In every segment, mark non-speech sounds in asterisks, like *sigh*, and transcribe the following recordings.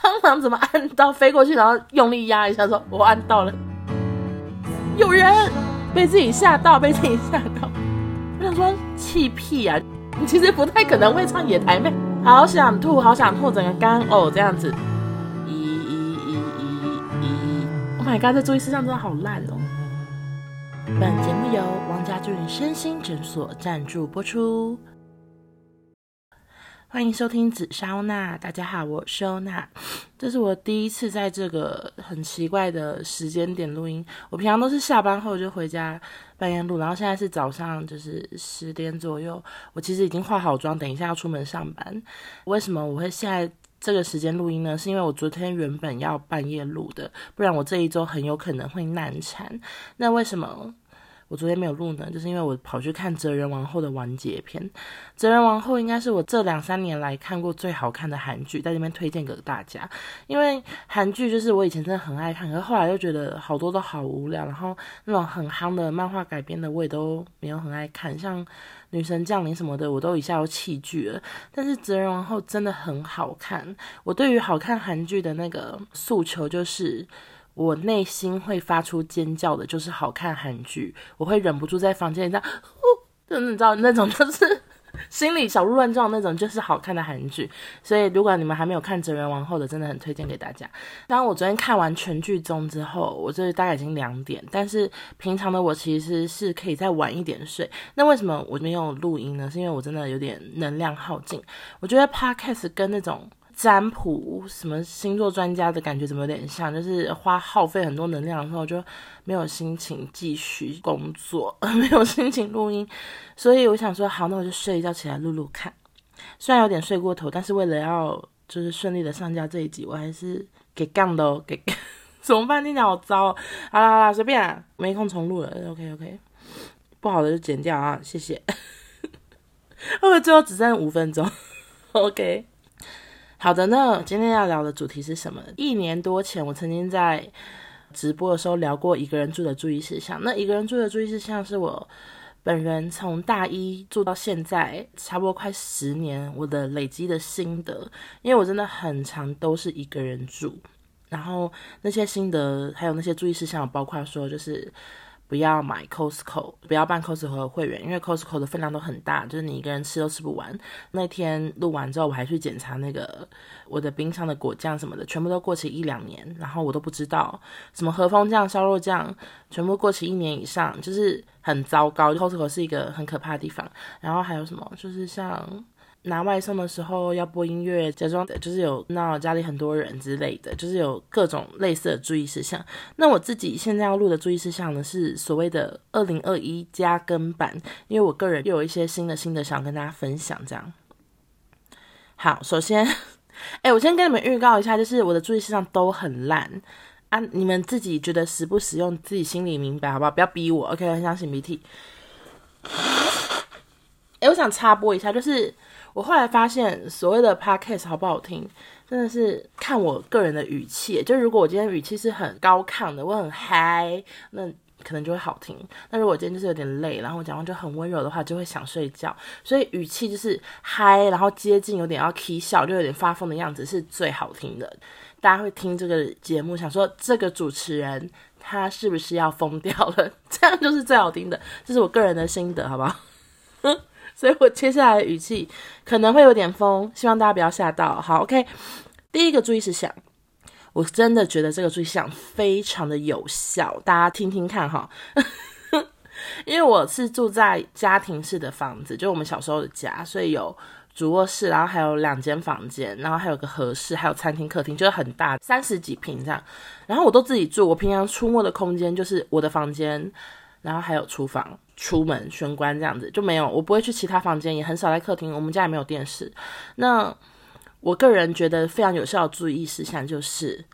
*laughs* 蟑螂怎么按到飞过去，然后用力压一下说，我按到了，有人被自己吓到，被自己吓到。我想说气屁啊！你其实不太可能会唱野台妹，好想吐，好想吐，整个干呕这样子。咦咦咦咦咦！Oh my god，这注意事项真的好烂哦。本节目由王家俊身心诊所赞助播出。欢迎收听紫砂欧娜，大家好，我是欧娜。这是我第一次在这个很奇怪的时间点录音。我平常都是下班后就回家半夜录，然后现在是早上，就是十点左右。我其实已经化好妆，等一下要出门上班。为什么我会现在这个时间录音呢？是因为我昨天原本要半夜录的，不然我这一周很有可能会难产。那为什么？我昨天没有录呢，就是因为我跑去看《哲人王后》的完结篇。《哲人王后》应该是我这两三年来看过最好看的韩剧，在这边推荐给大家。因为韩剧就是我以前真的很爱看，可是后来又觉得好多都好无聊，然后那种很夯的漫画改编的我也都没有很爱看，像《女神降临》什么的，我都一下都弃剧了。但是《哲人王后》真的很好看。我对于好看韩剧的那个诉求就是。我内心会发出尖叫的，就是好看韩剧，我会忍不住在房间里这样，哦，就你知道那种，就是 *laughs* 心里小鹿乱撞那种，就是好看的韩剧。所以，如果你们还没有看《哲仁王后》的，真的很推荐给大家。当我昨天看完全剧终之后，我这大概已经两点，但是平常的我其实是可以再晚一点睡。那为什么我没有录音呢？是因为我真的有点能量耗尽。我觉得 Podcast 跟那种。占卜什么星座专家的感觉怎么有点像？就是花耗费很多能量的时候，就没有心情继续工作，*laughs* 没有心情录音，所以我想说，好，那我就睡一觉起来录录看。虽然有点睡过头，但是为了要就是顺利的上架这一集，我还是给杠的哦，给 *laughs* 怎么办？你好糟。好啦好啦，随便啊，没空重录了。OK OK，不好的就剪掉啊，谢谢。*laughs* 会不会最后只剩五分钟？OK。好的，那今天要聊的主题是什么？一年多前，我曾经在直播的时候聊过一个人住的注意事项。那一个人住的注意事项是我本人从大一住到现在，差不多快十年，我的累积的心得。因为我真的很常都是一个人住，然后那些心得还有那些注意事项，包括说就是。不要买 Costco，不要办 Costco 的会员，因为 Costco 的分量都很大，就是你一个人吃都吃不完。那天录完之后，我还去检查那个我的冰箱的果酱什么的，全部都过期一两年，然后我都不知道什么和风酱、烧肉酱，全部过期一年以上，就是很糟糕。Costco 是一个很可怕的地方。然后还有什么，就是像。拿外送的时候要播音乐，假装就是有闹家里很多人之类的，就是有各种类似的注意事项。那我自己现在要录的注意事项呢，是所谓的二零二一加更版，因为我个人又有一些新的新的想跟大家分享。这样，好，首先，哎，我先跟你们预告一下，就是我的注意事项都很烂啊，你们自己觉得实不实用，自己心里明白好不好？不要逼我，OK？很想擤鼻涕。哎，我想插播一下，就是。我后来发现，所谓的 podcast 好不好听，真的是看我个人的语气。就如果我今天语气是很高亢的，我很嗨，那可能就会好听。那如果今天就是有点累，然后我讲话就很温柔的话，就会想睡觉。所以语气就是嗨，然后接近有点要 k 笑，就有点发疯的样子是最好听的。大家会听这个节目，想说这个主持人他是不是要疯掉了？*laughs* 这样就是最好听的，这是我个人的心得，好不好？所以我接下来的语气可能会有点疯，希望大家不要吓到。好，OK，第一个注意事项，我真的觉得这个注意事项非常的有效，大家听听看哈。*laughs* 因为我是住在家庭式的房子，就我们小时候的家，所以有主卧室，然后还有两间房间，然后还有个合室，还有餐厅、客厅，就是很大，三十几平这样。然后我都自己住，我平常出没的空间就是我的房间。然后还有厨房、出门、玄关这样子就没有，我不会去其他房间，也很少在客厅。我们家也没有电视。那我个人觉得非常有效的注意事项就是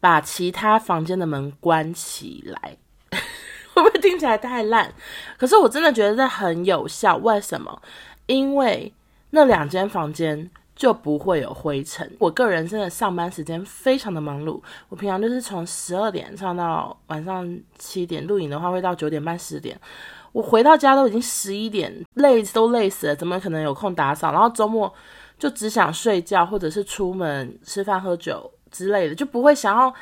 把其他房间的门关起来，*laughs* 会不会听起来太烂？可是我真的觉得这很有效。为什么？因为那两间房间。就不会有灰尘。我个人真的上班时间非常的忙碌，我平常就是从十二点上到晚上七点，录影的话会到九点半十点。我回到家都已经十一点，累都累死了，怎么可能有空打扫？然后周末就只想睡觉，或者是出门吃饭喝酒，之类的，就不会想要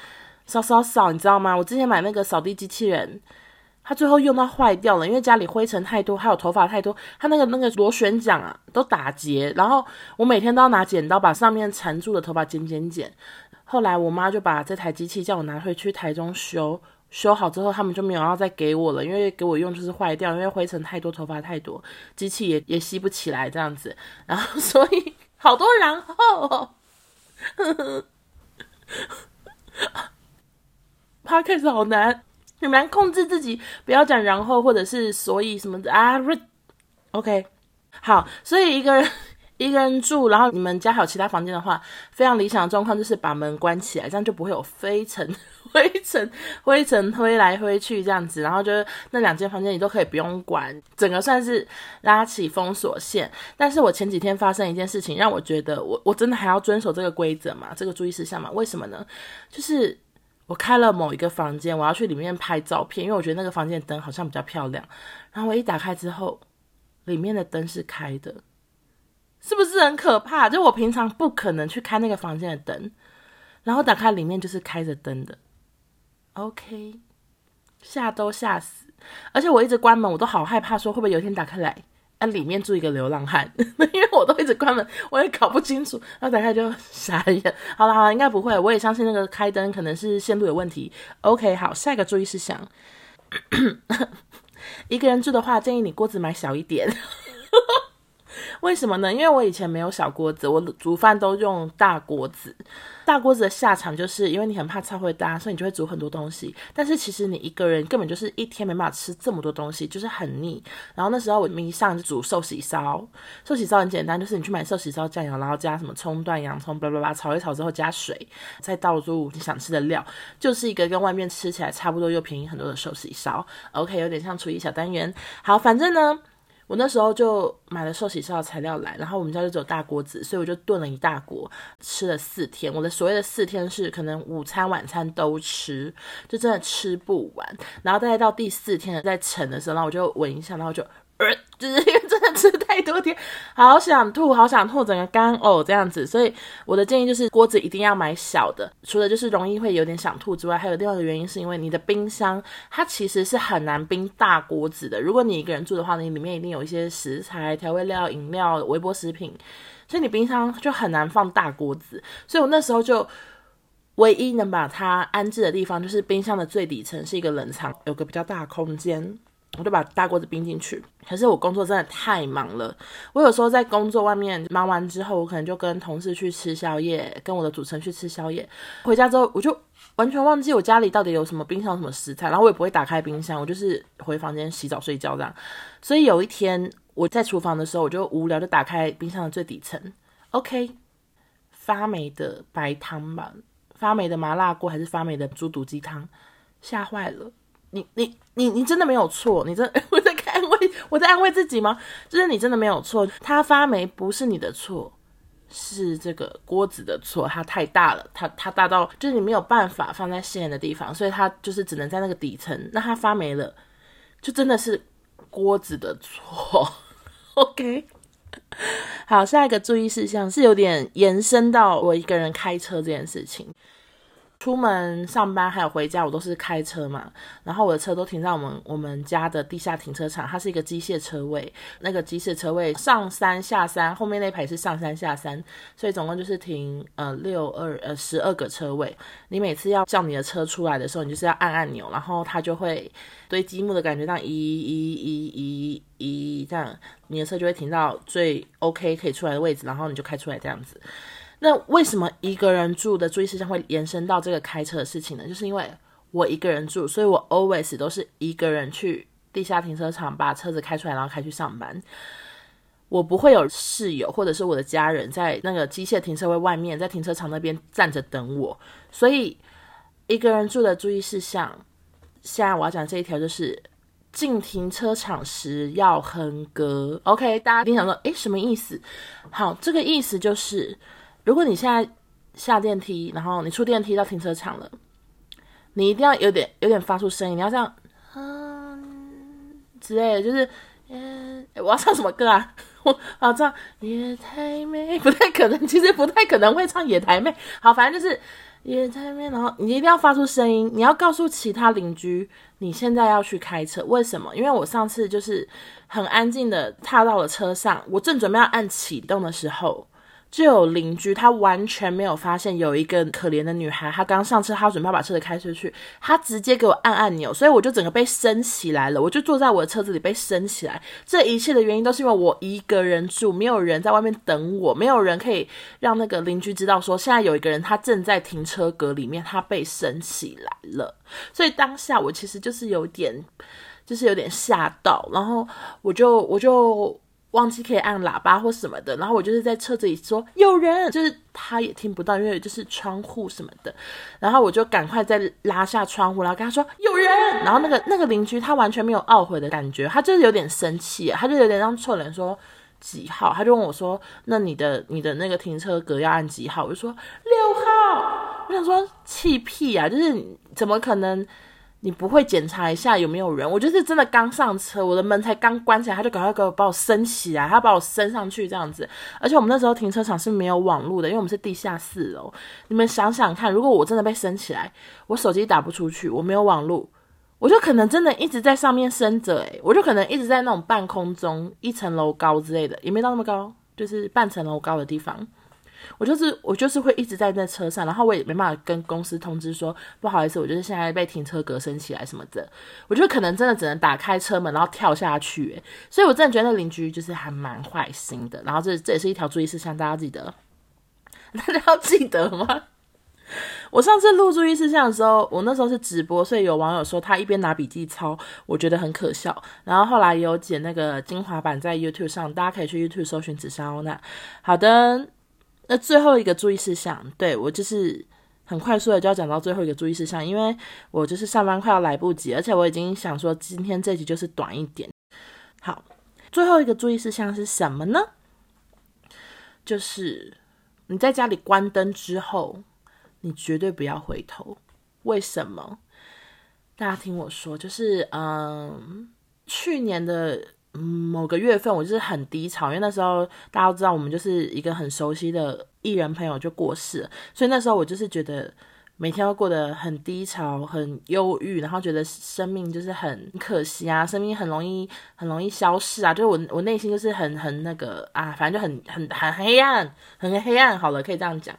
扫扫扫，你知道吗？我之前买那个扫地机器人，它最后用到坏掉了，因为家里灰尘太多，还有头发太多，它那个那个螺旋桨啊都打结，然后我每天都要拿剪刀把上面缠住的头发剪剪剪。后来我妈就把这台机器叫我拿回去台中修，修好之后他们就没有要再给我了，因为给我用就是坏掉，因为灰尘太多，头发太多，机器也也吸不起来这样子，然后所以好多然后，*laughs* *laughs* Podcast 好难，很难控制自己不要讲然后或者是所以什么的啊，OK，好，所以一个人。*laughs* 一个人住，然后你们家还有其他房间的话，非常理想的状况就是把门关起来，这样就不会有飞尘、灰尘、灰尘挥来挥去这样子。然后就是那两间房间你都可以不用管，整个算是拉起封锁线。但是我前几天发生一件事情，让我觉得我我真的还要遵守这个规则嘛，这个注意事项嘛？为什么呢？就是我开了某一个房间，我要去里面拍照片，因为我觉得那个房间的灯好像比较漂亮。然后我一打开之后，里面的灯是开的。是不是很可怕？就我平常不可能去开那个房间的灯，然后打开里面就是开着灯的。OK，吓都吓死！而且我一直关门，我都好害怕，说会不会有一天打开来，啊，里面住一个流浪汉，*laughs* 因为我都一直关门，我也搞不清楚。然后打开就傻眼。好了好了，应该不会，我也相信那个开灯可能是线路有问题。OK，好，下一个注意事项，*coughs* 一个人住的话，建议你锅子买小一点。为什么呢？因为我以前没有小锅子，我煮饭都用大锅子。大锅子的下场就是因为你很怕菜会搭，所以你就会煮很多东西。但是其实你一个人根本就是一天没办法吃这么多东西，就是很腻。然后那时候我迷上就煮寿喜烧，寿喜烧很简单，就是你去买寿喜烧酱油，然后加什么葱段、洋葱，巴拉巴炒一炒之后加水，再倒入你想吃的料，就是一个跟外面吃起来差不多又便宜很多的寿喜烧。OK，有点像厨艺小单元。好，反正呢。我那时候就买了寿喜烧的材料来，然后我们家就只有大锅子，所以我就炖了一大锅，吃了四天。我的所谓的四天是可能午餐、晚餐都吃，就真的吃不完。然后大概到第四天在盛的时候，然后我就闻一下，然后就。就是因为真的吃太多天，好想吐，好想吐，整个干呕这样子。所以我的建议就是锅子一定要买小的，除了就是容易会有点想吐之外，还有另外一个原因是因为你的冰箱它其实是很难冰大锅子的。如果你一个人住的话，你里面一定有一些食材、调味料、饮料、微波食品，所以你冰箱就很难放大锅子。所以我那时候就唯一能把它安置的地方，就是冰箱的最底层是一个冷藏，有个比较大的空间。我就把大锅子冰进去，可是我工作真的太忙了。我有时候在工作外面忙完之后，我可能就跟同事去吃宵夜，跟我的组成去吃宵夜。回家之后，我就完全忘记我家里到底有什么冰箱、什么食材，然后我也不会打开冰箱，我就是回房间洗澡睡觉这样。所以有一天我在厨房的时候，我就无聊，就打开冰箱的最底层，OK，发霉的白汤吧，发霉的麻辣锅还是发霉的猪肚鸡汤，吓坏了。你你你你真的没有错，你真 *laughs* 我在安慰我在安慰自己吗？就是你真的没有错，它发霉不是你的错，是这个锅子的错，它太大了，它它大到就是你没有办法放在显眼的地方，所以它就是只能在那个底层，那它发霉了，就真的是锅子的错。OK，*laughs* 好，下一个注意事项是有点延伸到我一个人开车这件事情。出门上班还有回家，我都是开车嘛。然后我的车都停在我们我们家的地下停车场，它是一个机械车位。那个机械车位上山下山，后面那排是上山下山，所以总共就是停呃六二呃十二个车位。你每次要叫你的车出来的时候，你就是要按按钮，然后它就会堆积木的感觉，这样一一一一一这样，你的车就会停到最 OK 可以出来的位置，然后你就开出来这样子。那为什么一个人住的注意事项会延伸到这个开车的事情呢？就是因为我一个人住，所以我 always 都是一个人去地下停车场把车子开出来，然后开去上班。我不会有室友或者是我的家人在那个机械停车位外面，在停车场那边站着等我。所以一个人住的注意事项，现在我要讲这一条就是进停车场时要哼歌。OK，大家一定想说，诶，什么意思？好，这个意思就是。如果你现在下电梯，然后你出电梯到停车场了，你一定要有点有点发出声音，你要这样，嗯之类的，就是，嗯，我要唱什么歌啊？我好唱夜太美，不太可能，其实不太可能会唱野台妹。好，反正就是野台妹，然后你一定要发出声音，你要告诉其他邻居你现在要去开车。为什么？因为我上次就是很安静的踏到了车上，我正准备要按启动的时候。就有邻居，他完全没有发现有一个可怜的女孩，她刚上车，她准备把车子开出去，她直接给我按按钮，所以我就整个被升起来了，我就坐在我的车子里被升起来。这一切的原因都是因为我一个人住，没有人在外面等我，没有人可以让那个邻居知道说现在有一个人他正在停车格里面，他被升起来了。所以当下我其实就是有点，就是有点吓到，然后我就我就。忘记可以按喇叭或什么的，然后我就是在车子里说有人，就是他也听不到，因为就是窗户什么的，然后我就赶快再拉下窗户，然后跟他说有人，然后那个那个邻居他完全没有懊悔的感觉，他就是有点生气，他就有点让臭脸说几号，他就问我说那你的你的那个停车格要按几号？我就说六号，我想说气屁啊，就是怎么可能？你不会检查一下有没有人？我就是真的刚上车，我的门才刚关起来，他就赶快给我把我升起来，他把我升上去这样子。而且我们那时候停车场是没有网络的，因为我们是地下四楼。你们想想看，如果我真的被升起来，我手机打不出去，我没有网络，我就可能真的一直在上面升着，诶，我就可能一直在那种半空中一层楼高之类的，也没到那么高，就是半层楼高的地方。我就是我就是会一直在那车上，然后我也没办法跟公司通知说不好意思，我就是现在被停车格升起来什么的，我觉得可能真的只能打开车门然后跳下去，所以我真的觉得邻居就是还蛮坏心的。然后这这也是一条注意事项，大家记得，*laughs* 大家要记得吗？*laughs* 我上次录注意事项的时候，我那时候是直播，所以有网友说他一边拿笔记抄，我觉得很可笑。然后后来有剪那个精华版在 YouTube 上，大家可以去 YouTube 搜寻紫砂欧娜。好的。那最后一个注意事项，对，我就是很快速的就要讲到最后一个注意事项，因为我就是上班快要来不及，而且我已经想说今天这集就是短一点。好，最后一个注意事项是什么呢？就是你在家里关灯之后，你绝对不要回头。为什么？大家听我说，就是嗯，去年的。嗯，某个月份我就是很低潮，因为那时候大家都知道我们就是一个很熟悉的艺人朋友就过世了，所以那时候我就是觉得每天都过得很低潮、很忧郁，然后觉得生命就是很可惜啊，生命很容易很容易消逝啊，就是我我内心就是很很那个啊，反正就很很很黑暗，很黑暗。好了，可以这样讲。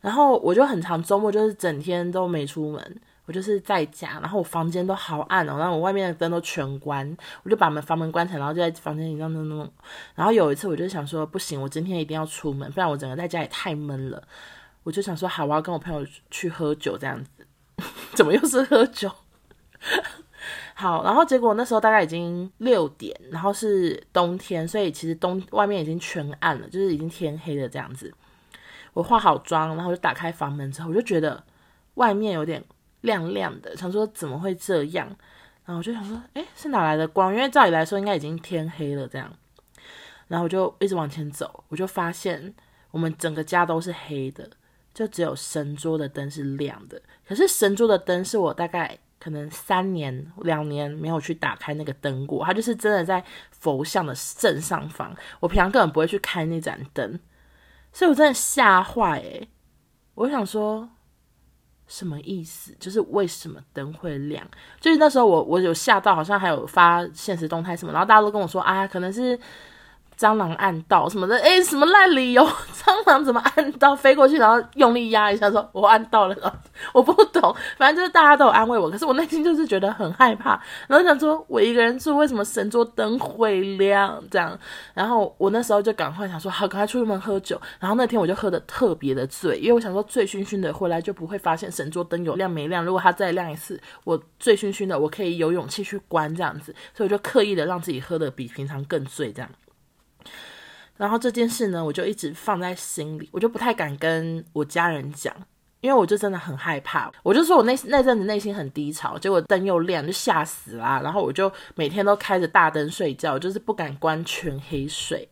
然后我就很长周末就是整天都没出门。就是在家，然后我房间都好暗哦，然后我外面的灯都全关，我就把门房门关起来，然后就在房间里弄弄弄。然后有一次，我就想说，不行，我今天一定要出门，不然我整个在家也太闷了。我就想说，好，我要跟我朋友去喝酒，这样子。*laughs* 怎么又是喝酒？好，然后结果那时候大概已经六点，然后是冬天，所以其实冬外面已经全暗了，就是已经天黑了这样子。我化好妆，然后就打开房门之后，我就觉得外面有点。亮亮的，想说怎么会这样？然后我就想说，诶，是哪来的光？因为照理来说应该已经天黑了这样。然后我就一直往前走，我就发现我们整个家都是黑的，就只有神桌的灯是亮的。可是神桌的灯是我大概可能三年、两年没有去打开那个灯过，它就是真的在佛像的正上方。我平常根本不会去开那盏灯，所以我真的吓坏诶，我想说。什么意思？就是为什么灯会亮？就是那时候我我有吓到，好像还有发现实动态什么，然后大家都跟我说啊，可能是。蟑螂按到什么的，诶，什么烂理由？*laughs* 蟑螂怎么按到飞过去，然后用力压一下，说我按到了，*laughs* 我不懂。反正就是大家都有安慰我，可是我内心就是觉得很害怕，然后想说我一个人住，为什么神桌灯会亮？这样，然后我那时候就赶快想说，好，赶快出门喝酒。然后那天我就喝得特别的醉，因为我想说醉醺醺的回来就不会发现神桌灯有亮没亮。如果它再亮一次，我醉醺醺的，我可以有勇气去关这样子。所以我就刻意的让自己喝得比平常更醉，这样。然后这件事呢，我就一直放在心里，我就不太敢跟我家人讲，因为我就真的很害怕。我就说我那那阵子内心很低潮，结果灯又亮，就吓死啦。然后我就每天都开着大灯睡觉，就是不敢关全黑睡。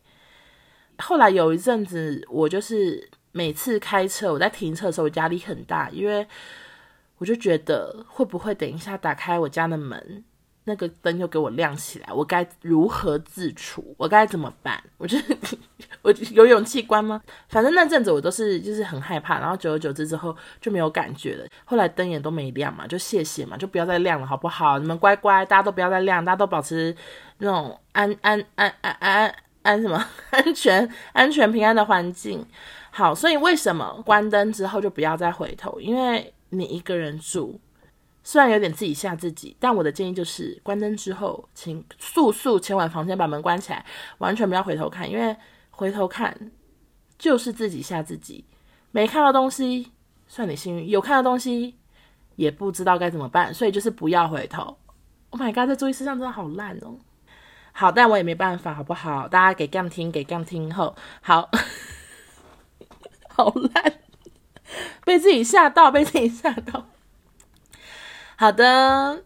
后来有一阵子，我就是每次开车，我在停车的时候，我压力很大，因为我就觉得会不会等一下打开我家的门，那个灯又给我亮起来，我该如何自处？我该怎么办？*laughs* 我就 *laughs* 我有勇气关吗？反正那阵子我都是就是很害怕，然后久而久之之后就没有感觉了。后来灯也都没亮嘛，就谢谢嘛，就不要再亮了，好不好？你们乖乖，大家都不要再亮，大家都保持那种安 *laughs* 安安安安安什么安全安全平安的环境。好，所以为什么关灯之后就不要再回头？因为你一个人住。虽然有点自己吓自己，但我的建议就是关灯之后，请速速前往房间，把门关起来，完全不要回头看，因为回头看就是自己吓自己。没看到东西算你幸运，有看到东西也不知道该怎么办，所以就是不要回头。Oh my god，这注意事项真的好烂哦。好，但我也没办法，好不好？大家给杠听，给杠听后，好，*laughs* 好烂，被自己吓到，被自己吓到。好的，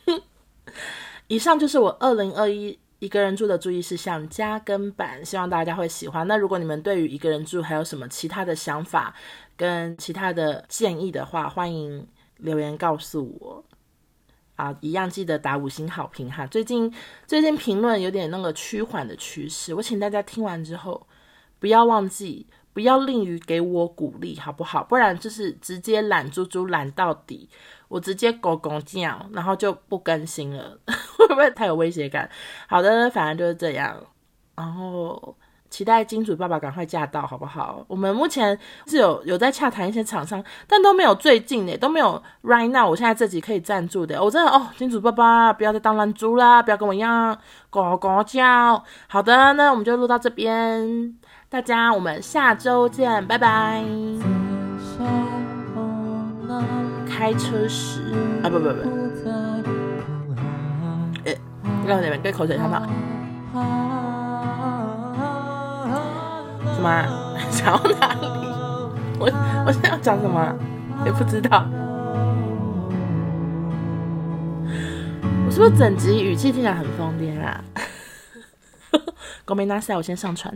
*laughs* 以上就是我二零二一一个人住的注意事项加更版，希望大家会喜欢。那如果你们对于一个人住还有什么其他的想法跟其他的建议的话，欢迎留言告诉我。啊，一样记得打五星好评哈。最近最近评论有点那个趋缓的趋势，我请大家听完之后不要忘记，不要吝于给我鼓励，好不好？不然就是直接懒猪猪懒到底。我直接狗狗叫，然后就不更新了，*laughs* 会不会太有威胁感？好的，反正就是这样。然后期待金主爸爸赶快驾到，好不好？我们目前是有有在洽谈一些厂商，但都没有最近的，都没有 right now。我现在这集可以赞助的，我真的哦，金主爸爸不要再当懒猪啦，不要跟我一样狗狗叫。好的，那我们就录到这边，大家我们下周见，拜拜。开车时啊，不不不，哎，让你们对口水唱唱。什么、啊？*laughs* 讲到哪里？我我现在要讲什么？也不知道。我是不是整集语气听起来很疯癫啊？*laughs* ごめんなさい，我先上传。